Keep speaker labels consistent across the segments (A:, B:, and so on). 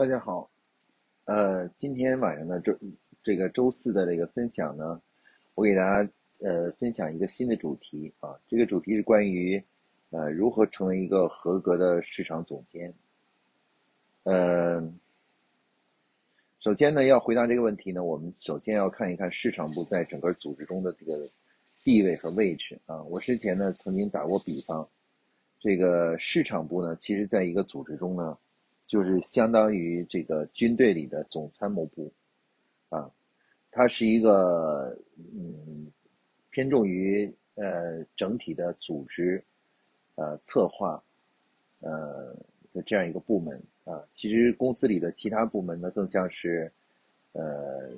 A: 大家好，呃，今天晚上呢，周这个周四的这个分享呢，我给大家呃分享一个新的主题啊，这个主题是关于呃如何成为一个合格的市场总监。呃，首先呢，要回答这个问题呢，我们首先要看一看市场部在整个组织中的这个地位和位置啊。我之前呢曾经打过比方，这个市场部呢，其实在一个组织中呢。就是相当于这个军队里的总参谋部，啊，它是一个嗯偏重于呃整体的组织，呃策划，呃的这样一个部门啊。其实公司里的其他部门呢，更像是呃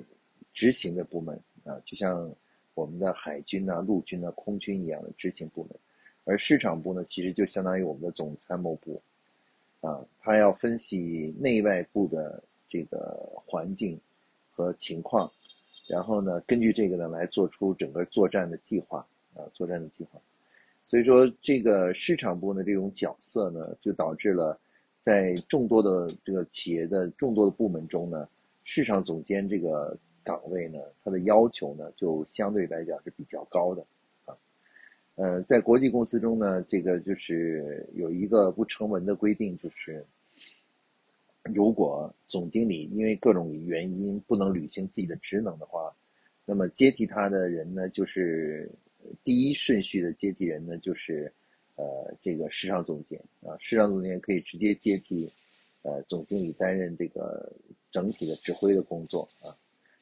A: 执行的部门啊，就像我们的海军呐、陆军呐、空军一样的执行部门，而市场部呢，其实就相当于我们的总参谋部。啊，他要分析内外部的这个环境和情况，然后呢，根据这个呢来做出整个作战的计划啊，作战的计划。所以说，这个市场部的这种角色呢，就导致了在众多的这个企业的众多的部门中呢，市场总监这个岗位呢，它的要求呢，就相对来讲是比较高的。呃，在国际公司中呢，这个就是有一个不成文的规定，就是如果总经理因为各种原因不能履行自己的职能的话，那么接替他的人呢，就是第一顺序的接替人呢，就是呃这个市场总监啊，市场总监可以直接接替呃总经理担任这个整体的指挥的工作啊，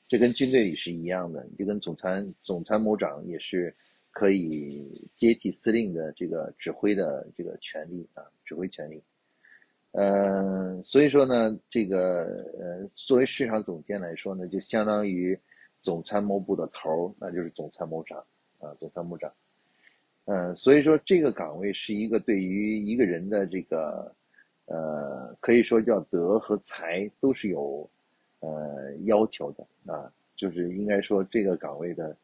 A: 这跟军队里是一样的，就跟总参总参谋长也是。可以接替司令的这个指挥的这个权利啊，指挥权利。呃，所以说呢，这个呃，作为市场总监来说呢，就相当于总参谋部的头那就是总参谋长啊，总参谋长。嗯，所以说这个岗位是一个对于一个人的这个呃，可以说叫德和才都是有呃要求的啊，就是应该说这个岗位的。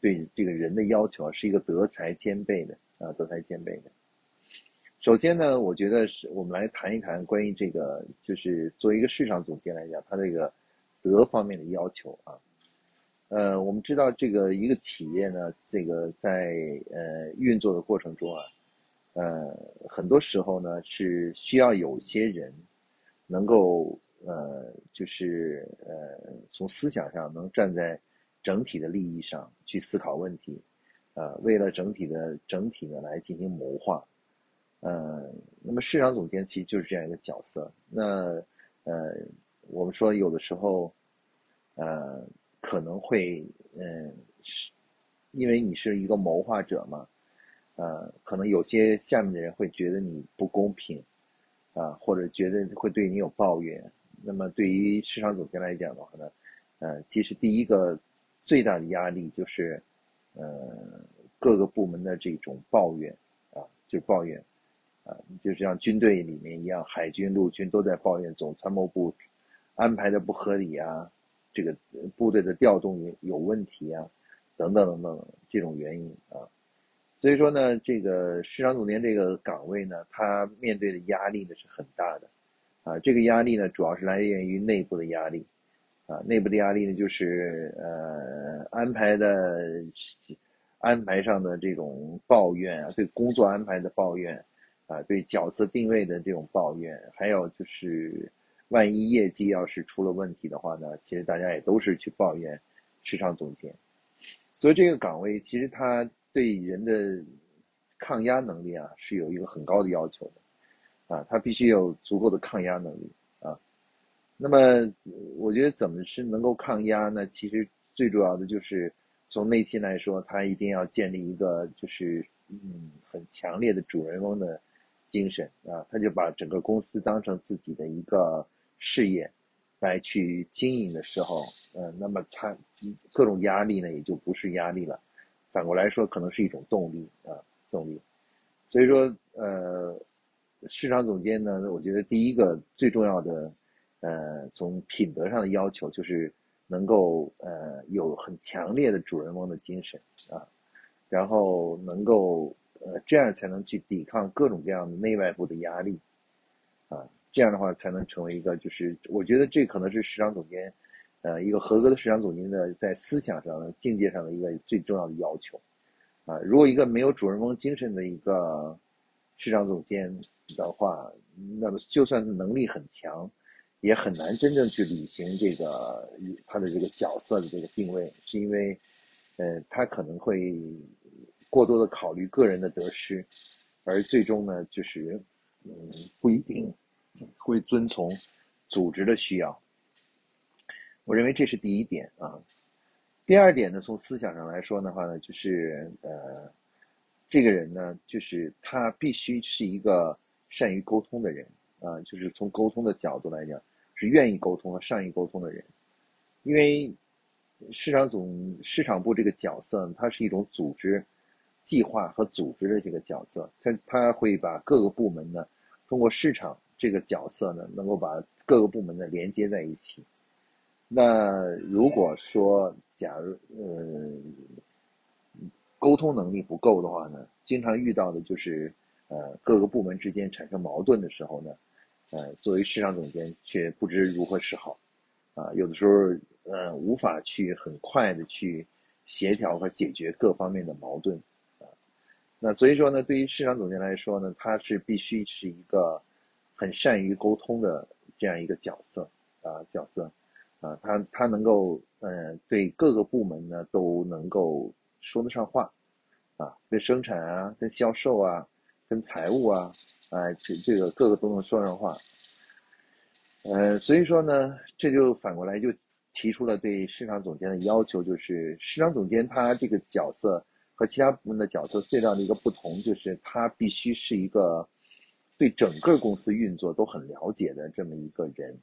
A: 对这个人的要求啊，是一个德才兼备的啊，德才兼备的。首先呢，我觉得是我们来谈一谈关于这个，就是作为一个市场总监来讲，他这个德方面的要求啊。呃，我们知道这个一个企业呢，这个在呃运作的过程中啊，呃，很多时候呢是需要有些人能够呃，就是呃，从思想上能站在。整体的利益上去思考问题，呃，为了整体的整体呢来进行谋划，呃，那么市场总监其实就是这样一个角色。那呃，我们说有的时候，呃，可能会嗯，是因为你是一个谋划者嘛，呃，可能有些下面的人会觉得你不公平，啊，或者觉得会对你有抱怨。那么对于市场总监来讲的话呢，呃，其实第一个。最大的压力就是，呃，各个部门的这种抱怨，啊，就抱怨，啊，就像军队里面一样，海军、陆军都在抱怨总参谋部安排的不合理啊，这个部队的调动有有问题啊，等等等等这种原因啊，所以说呢，这个市场总监这个岗位呢，他面对的压力呢是很大的，啊，这个压力呢主要是来源于内部的压力。啊，内部的压力呢，就是呃安排的安排上的这种抱怨啊，对工作安排的抱怨啊，对角色定位的这种抱怨，还有就是万一业绩要是出了问题的话呢，其实大家也都是去抱怨市场总监。所以这个岗位其实他对人的抗压能力啊是有一个很高的要求的啊，他必须有足够的抗压能力。那么，我觉得怎么是能够抗压呢？其实最主要的就是从内心来说，他一定要建立一个就是嗯很强烈的主人翁的精神啊，他就把整个公司当成自己的一个事业来去经营的时候，呃，那么他各种压力呢也就不是压力了，反过来说可能是一种动力啊动力。所以说，呃，市场总监呢，我觉得第一个最重要的。呃，从品德上的要求就是能够呃有很强烈的主人翁的精神啊，然后能够呃这样才能去抵抗各种各样的内外部的压力啊，这样的话才能成为一个，就是我觉得这可能是市场总监，呃，一个合格的市场总监的在思想上、境界上的一个最重要的要求。啊，如果一个没有主人翁精神的一个市场总监的话，那么就算能力很强，也很难真正去履行这个他的这个角色的这个定位，是因为，呃，他可能会过多的考虑个人的得失，而最终呢，就是嗯，不一定会遵从组织的需要。我认为这是第一点啊。第二点呢，从思想上来说的话呢，就是呃，这个人呢，就是他必须是一个善于沟通的人啊，就是从沟通的角度来讲，是愿意沟通和善于沟通的人。因为市场总市场部这个角色，它是一种组织、计划和组织的这个角色，它它会把各个部门呢，通过市场这个角色呢，能够把各个部门呢连接在一起。那如果说，假如呃沟通能力不够的话呢，经常遇到的就是呃各个部门之间产生矛盾的时候呢，呃作为市场总监却不知如何是好，啊有的时候呃无法去很快的去协调和解决各方面的矛盾，啊那所以说呢，对于市场总监来说呢，他是必须是一个很善于沟通的这样一个角色啊角色。啊，他他能够，呃，对各个部门呢都能够说得上话，啊，跟生产啊，跟销售啊，跟财务啊，哎，这这个各个都能说上话，呃，所以说呢，这就反过来就提出了对市场总监的要求，就是市场总监他这个角色和其他部门的角色最大的一个不同，就是他必须是一个对整个公司运作都很了解的这么一个人，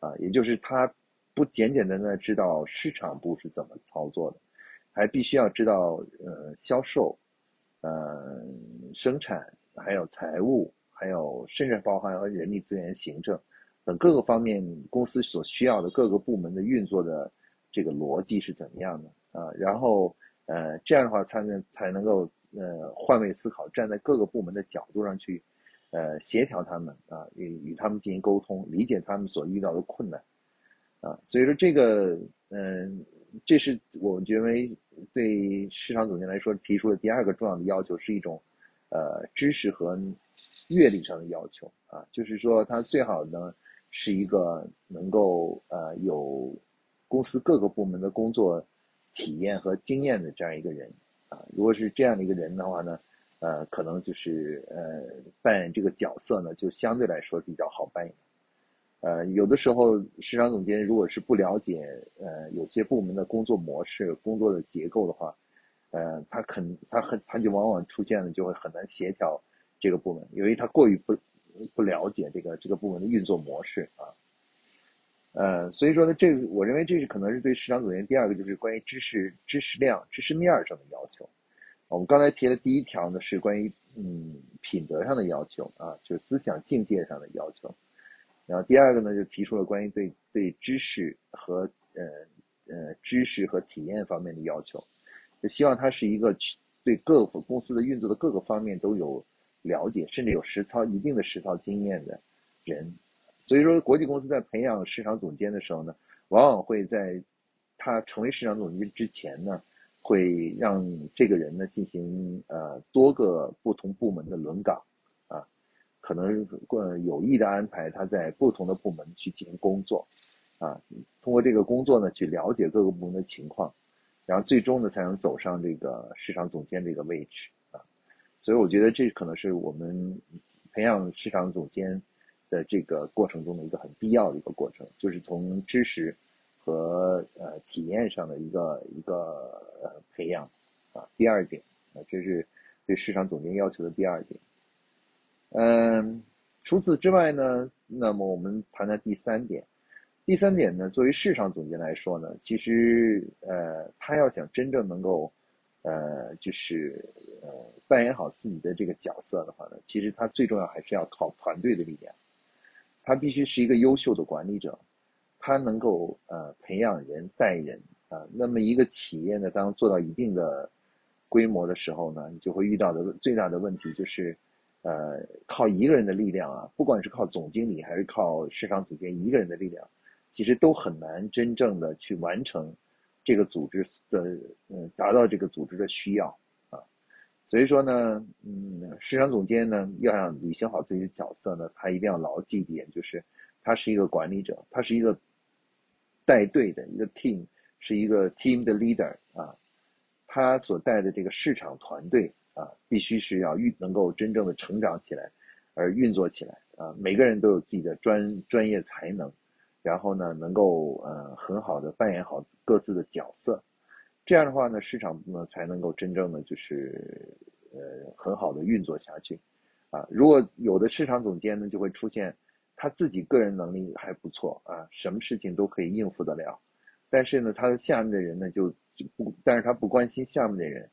A: 啊，也就是他。不简简单单知道市场部是怎么操作的，还必须要知道呃销售，呃生产，还有财务，还有甚至包含和人力资源行政等各个方面公司所需要的各个部门的运作的这个逻辑是怎么样的啊？然后呃这样的话才能才能够呃换位思考，站在各个部门的角度上去呃协调他们啊与与他们进行沟通，理解他们所遇到的困难。啊，所以说这个，嗯，这是我们觉为对市场总监来说提出的第二个重要的要求，是一种，呃，知识和阅历上的要求啊，就是说他最好呢是一个能够呃有公司各个部门的工作体验和经验的这样一个人啊，如果是这样的一个人的话呢，呃，可能就是呃扮演这个角色呢，就相对来说比较好扮演。呃，有的时候市场总监如果是不了解呃有些部门的工作模式、工作的结构的话，呃，他肯他很他就往往出现了就会很难协调这个部门，因为他过于不不了解这个这个部门的运作模式啊。呃，所以说呢，这个我认为这是可能是对市场总监第二个就是关于知识知识量、知识面上的要求。我们刚才提的第一条呢是关于嗯品德上的要求啊，就是思想境界上的要求。然后第二个呢，就提出了关于对对知识和呃呃知识和体验方面的要求，就希望他是一个去对各公司的运作的各个方面都有了解，甚至有实操一定的实操经验的人。所以说，国际公司在培养市场总监的时候呢，往往会在他成为市场总监之前呢，会让这个人呢进行呃多个不同部门的轮岗。啊可能呃有意的安排他在不同的部门去进行工作，啊，通过这个工作呢去了解各个部门的情况，然后最终呢才能走上这个市场总监这个位置啊，所以我觉得这可能是我们培养市场总监的这个过程中的一个很必要的一个过程，就是从知识和呃体验上的一个一个呃培养啊。第二点啊，这是对市场总监要求的第二点。嗯，除此之外呢，那么我们谈谈第三点。第三点呢，作为市场总监来说呢，其实呃，他要想真正能够呃，就是呃，扮演好自己的这个角色的话呢，其实他最重要还是要靠团队的力量。他必须是一个优秀的管理者，他能够呃培养人、带人啊。那么一个企业呢，当做到一定的规模的时候呢，你就会遇到的最大的问题就是。呃，靠一个人的力量啊，不管是靠总经理还是靠市场总监一个人的力量，其实都很难真正的去完成这个组织的，嗯，达到这个组织的需要啊。所以说呢，嗯，市场总监呢，要想履行好自己的角色呢，他一定要牢记一点，就是他是一个管理者，他是一个带队的一个 team，是一个 team 的 leader 啊，他所带的这个市场团队。啊，必须是要运能够真正的成长起来，而运作起来啊。每个人都有自己的专专业才能，然后呢，能够呃很好的扮演好各自的角色。这样的话呢，市场呢才能够真正的就是呃很好的运作下去啊。如果有的市场总监呢，就会出现他自己个人能力还不错啊，什么事情都可以应付得了，但是呢，他的下面的人呢就就不，但是他不关心下面的人。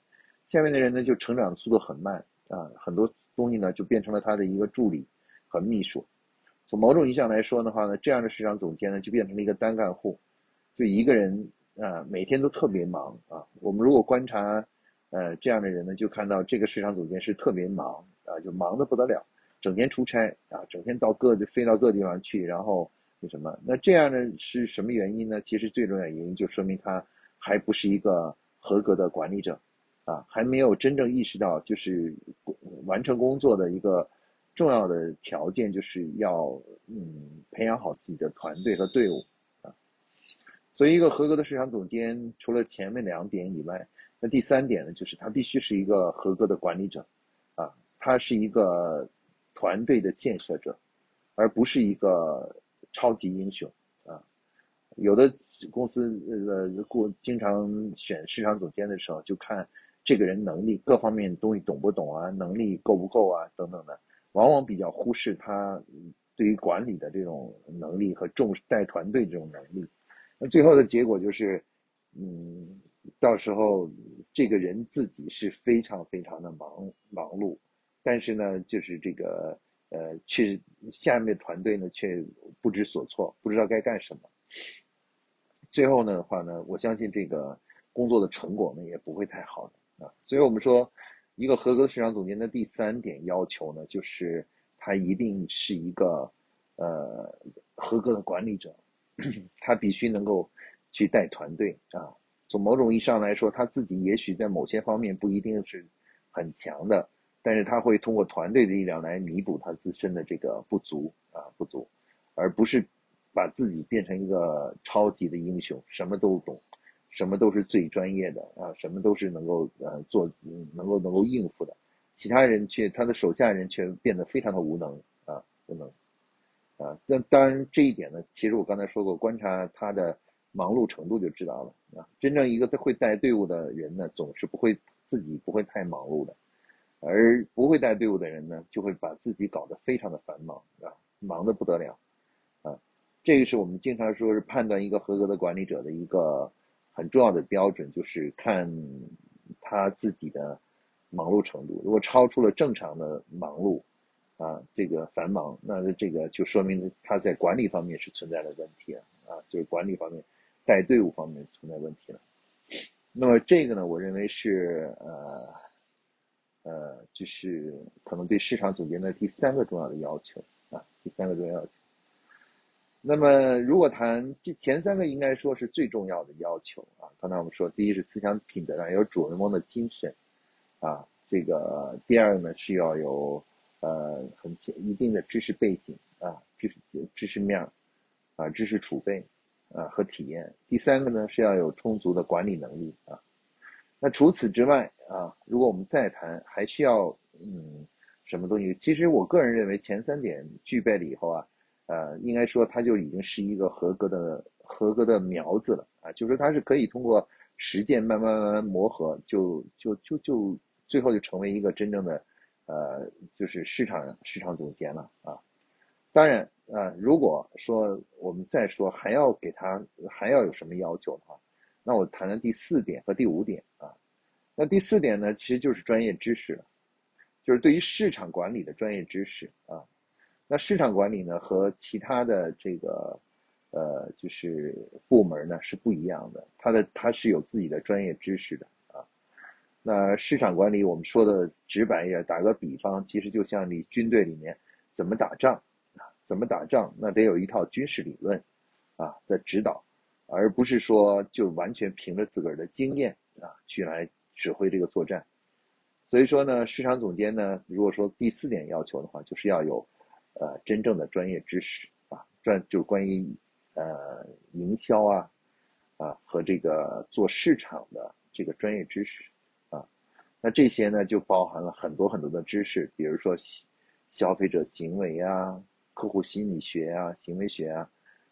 A: 下面的人呢，就成长的速度很慢啊，很多东西呢就变成了他的一个助理和秘书。从某种意义上来说的话呢，这样的市场总监呢就变成了一个单干户，就一个人啊，每天都特别忙啊。我们如果观察呃这样的人呢，就看到这个市场总监是特别忙啊，就忙得不得了，整天出差啊，整天到各飞到各地方去，然后那什么？那这样的是什么原因呢？其实最重要的原因就说明他还不是一个合格的管理者。啊，还没有真正意识到，就是完成工作的一个重要的条件，就是要嗯培养好自己的团队和队伍啊。所以，一个合格的市场总监，除了前面两点以外，那第三点呢，就是他必须是一个合格的管理者啊，他是一个团队的建设者，而不是一个超级英雄啊。有的公司呃过经常选市场总监的时候，就看。这个人能力各方面东西懂不懂啊？能力够不够啊？等等的，往往比较忽视他对于管理的这种能力和重视带团队这种能力。那最后的结果就是，嗯，到时候这个人自己是非常非常的忙忙碌，但是呢，就是这个呃，却下面的团队呢却不知所措，不知道该干什么。最后呢的话呢，我相信这个工作的成果呢也不会太好的。啊，所以我们说，一个合格的市场总监的第三点要求呢，就是他一定是一个呃合格的管理者，他必须能够去带团队啊。从某种意义上来说，他自己也许在某些方面不一定是很强的，但是他会通过团队的力量来弥补他自身的这个不足啊不足，而不是把自己变成一个超级的英雄，什么都懂。什么都是最专业的啊，什么都是能够呃做，能够能够应付的，其他人却他的手下人却变得非常的无能啊，无能啊。那当然这一点呢，其实我刚才说过，观察他的忙碌程度就知道了啊。真正一个会带队伍的人呢，总是不会自己不会太忙碌的，而不会带队伍的人呢，就会把自己搞得非常的繁忙啊，忙得不得了啊。这个是我们经常说是判断一个合格的管理者的一个。很重要的标准就是看他自己的忙碌程度，如果超出了正常的忙碌，啊，这个繁忙，那这个就说明他在管理方面是存在的问题了，啊，就是管理方面带队伍方面存在问题了。那么这个呢，我认为是呃呃，就是可能对市场总监的第三个重要的要求啊，第三个重要要求。那么，如果谈这前三个，应该说是最重要的要求啊。刚才我们说，第一是思想品德上有主人翁的精神，啊，这个第二呢是要有呃很一定的知识背景啊，知识知识面啊，知识储备啊和体验。第三个呢是要有充足的管理能力啊。那除此之外啊，如果我们再谈，还需要嗯什么东西？其实我个人认为，前三点具备了以后啊。呃，应该说，他就已经是一个合格的、合格的苗子了啊！就是他是可以通过实践慢慢慢慢磨合，就就就就最后就成为一个真正的，呃，就是市场市场总监了啊！当然啊，如果说我们再说还要给他还要有什么要求的话，那我谈谈第四点和第五点啊。那第四点呢，其实就是专业知识了，就是对于市场管理的专业知识啊。那市场管理呢，和其他的这个，呃，就是部门呢是不一样的。它的它是有自己的专业知识的啊。那市场管理，我们说的直白一点，打个比方，其实就像你军队里面怎么打仗啊，怎么打仗，那得有一套军事理论啊的指导，而不是说就完全凭着自个儿的经验啊去来指挥这个作战。所以说呢，市场总监呢，如果说第四点要求的话，就是要有呃真正的专业知识啊，专就是关于呃营销啊。啊，和这个做市场的这个专业知识，啊，那这些呢就包含了很多很多的知识，比如说消费者行为啊、客户心理学啊、行为学啊，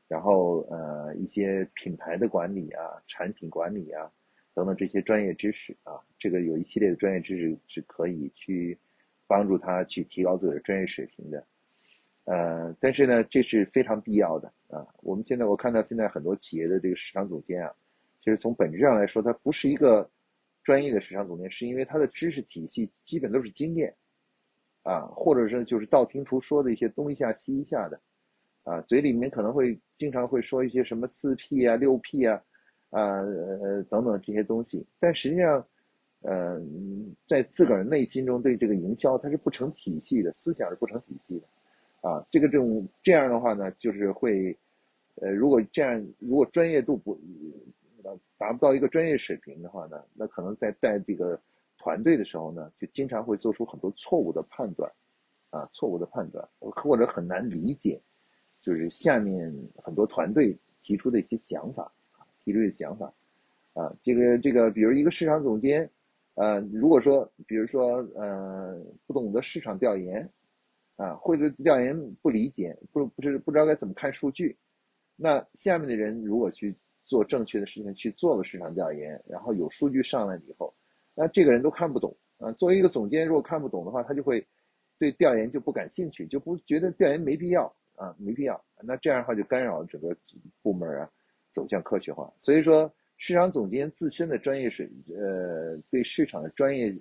A: 然后呃一些品牌的管理啊、产品管理啊等等这些专业知识啊，这个有一系列的专业知识是可以去帮助他去提高自己的专业水平的。呃，但是呢，这是非常必要的啊。我们现在我看到现在很多企业的这个市场总监啊，其实从本质上来说，他不是一个专业的市场总监，是因为他的知识体系基本都是经验啊，或者是就是道听途说的一些东一下西一下的啊，嘴里面可能会经常会说一些什么四 P 啊、六 P 啊啊呃等等这些东西，但实际上，呃，在自个儿内心中对这个营销它是不成体系的，思想是不成体系的。啊，这个这种这样的话呢，就是会，呃，如果这样，如果专业度不达不到一个专业水平的话呢，那可能在带这个团队的时候呢，就经常会做出很多错误的判断，啊，错误的判断，或者很难理解，就是下面很多团队提出的一些想法，提出的想法，啊，这个这个，比如一个市场总监，呃，如果说，比如说，呃，不懂得市场调研。啊，或者调研不理解，不不知不知道该怎么看数据，那下面的人如果去做正确的事情，去做了市场调研，然后有数据上来以后，那这个人都看不懂啊。作为一个总监，如果看不懂的话，他就会对调研就不感兴趣，就不觉得调研没必要啊，没必要。那这样的话就干扰了整个部门啊走向科学化。所以说，市场总监自身的专业水，呃，对市场的专业。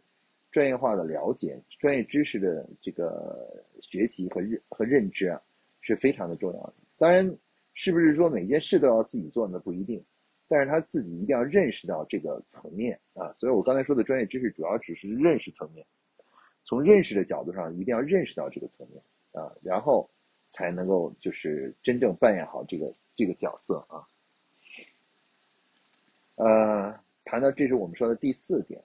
A: 专业化的了解、专业知识的这个学习和认和认知啊，是非常的重要的。当然，是不是说每件事都要自己做呢？不一定，但是他自己一定要认识到这个层面啊。所以我刚才说的专业知识，主要只是认识层面，从认识的角度上，一定要认识到这个层面啊，然后才能够就是真正扮演好这个这个角色啊。呃，谈到这是我们说的第四点。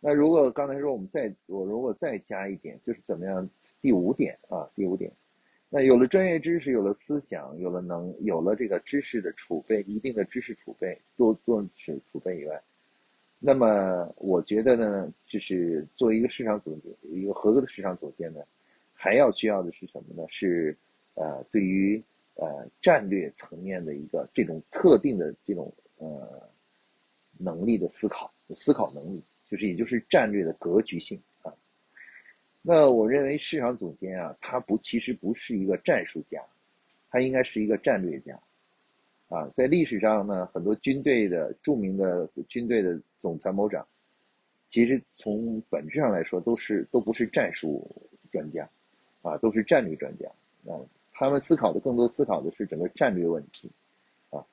A: 那如果刚才说我们再我如果再加一点，就是怎么样？第五点啊，第五点，那有了专业知识，有了思想，有了能，有了这个知识的储备，一定的知识储备，多多是储备以外，那么我觉得呢，就是作为一个市场总监，一个合格的市场总监呢，还要需要的是什么呢？是呃，对于呃战略层面的一个这种特定的这种呃能力的思考，思考能力。就是，也就是战略的格局性啊。那我认为市场总监啊，他不其实不是一个战术家，他应该是一个战略家啊。在历史上呢，很多军队的著名的军队的总参谋长，其实从本质上来说都是都不是战术专家啊，都是战略专家啊。他们思考的更多思考的是整个战略问题啊。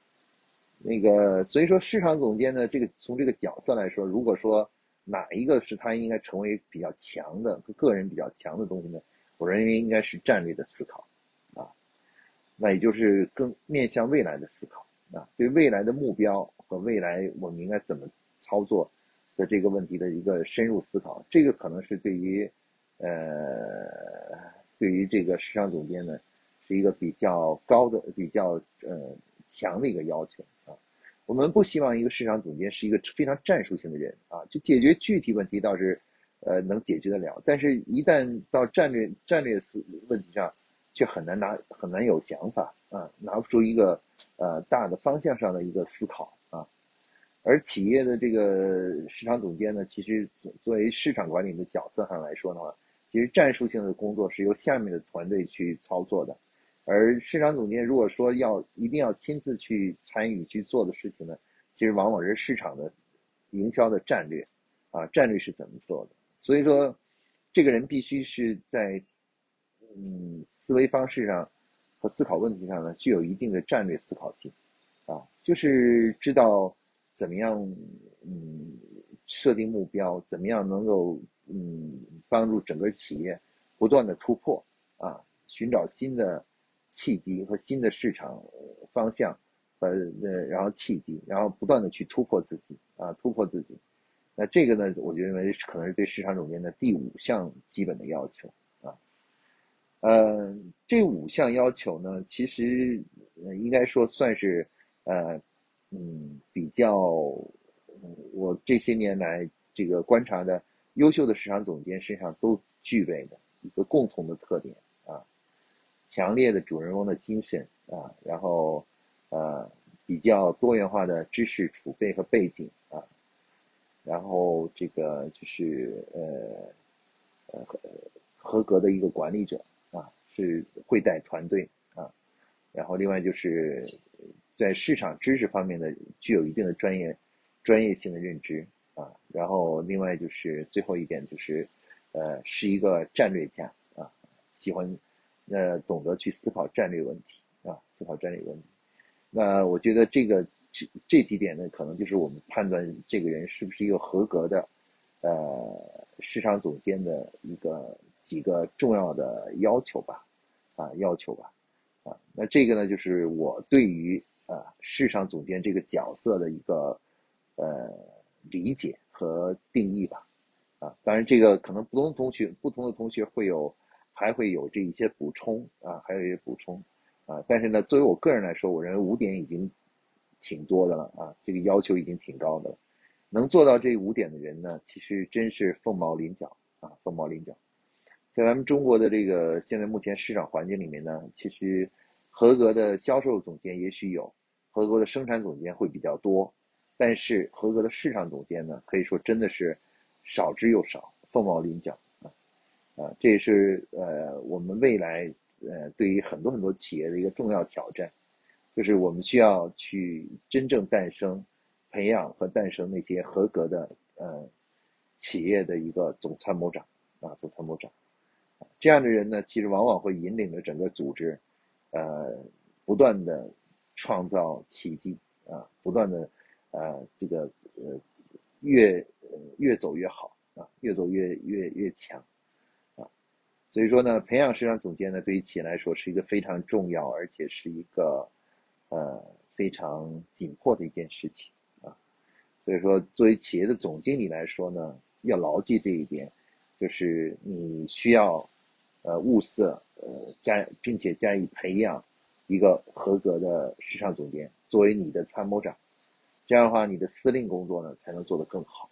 A: 那个所以说，市场总监呢，这个从这个角色来说，如果说哪一个是他应该成为比较强的个人比较强的东西呢？我认为应该是战略的思考，啊，那也就是更面向未来的思考啊，对未来的目标和未来我们应该怎么操作的这个问题的一个深入思考，这个可能是对于呃对于这个市场总监呢是一个比较高的、比较呃强的一个要求啊。我们不希望一个市场总监是一个非常战术性的人啊，就解决具体问题倒是，呃，能解决得了，但是一旦到战略战略思问题上，却很难拿很难有想法啊，拿不出一个呃大的方向上的一个思考啊。而企业的这个市场总监呢，其实作为市场管理的角色上来说的话，其实战术性的工作是由下面的团队去操作的。而市场总监如果说要一定要亲自去参与去做的事情呢，其实往往是市场的营销的战略，啊，战略是怎么做的？所以说，这个人必须是在嗯思维方式上和思考问题上呢，具有一定的战略思考性，啊，就是知道怎么样嗯设定目标，怎么样能够嗯帮助整个企业不断的突破啊，寻找新的契机和新的市场方向和呃然后契机，然后不断的去突破自己啊，突破自己。那这个呢，我就认为可能是对市场总监的第五项基本的要求啊。呃，这五项要求呢，其实应该说算是呃嗯比较。我这些年来这个观察的优秀的市场总监身上都具备的一个共同的特点，强烈的主人翁的精神啊，然后呃比较多元化的知识储备和背景啊，然后这个就是呃呃合格的一个管理者啊，是会带团队啊，然后另外就是在市场知识方面的具有一定的专业。专业性的认知啊，然后另外就是最后一点就是，呃，是一个战略家啊，喜欢，呃，懂得去思考战略问题啊，思考战略问题。那我觉得这个这这几点呢，可能就是我们判断这个人是不是一个合格的，呃，市场总监的一个几个重要的要求吧，啊，要求吧，啊，那这个呢，就是我对于啊市场总监这个角色的一个。呃，理解和定义吧，啊，当然这个可能不同同学不同的同学会有还会有这一些补充啊，还有一些补充啊，但是呢，作为我个人来说，我认为五点已经挺多的了啊，这个要求已经挺高的了，能做到这五点的人呢，其实真是凤毛麟角啊，凤毛麟角。在咱们中国的这个现在目前市场环境里面呢，其实合格的销售总监也许有，合格的生产总监会比较多。但是合格的市场总监呢，可以说真的是少之又少，凤毛麟角啊！这也是呃我们未来呃对于很多很多企业的一个重要挑战，就是我们需要去真正诞生、培养和诞生那些合格的呃企业的一个总参谋长啊，总参谋长这样的人呢，其实往往会引领着整个组织呃不断的创造奇迹啊，不断的。呃，这个呃，越越走越好啊，越走越越越强，所以说呢，培养市场总监呢，对于企业来说是一个非常重要，而且是一个呃非常紧迫的一件事情啊。所以说，作为企业的总经理来说呢，要牢记这一点，就是你需要呃物色呃加，并且加以培养一个合格的市场总监作为你的参谋长。这样的话，你的司令工作呢才能做得更好。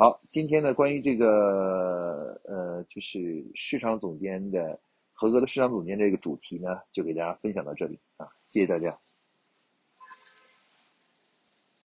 A: 好，今天呢关于这个呃，就是市场总监的合格的市场总监这个主题呢，就给大家分享到这里啊，谢谢大家。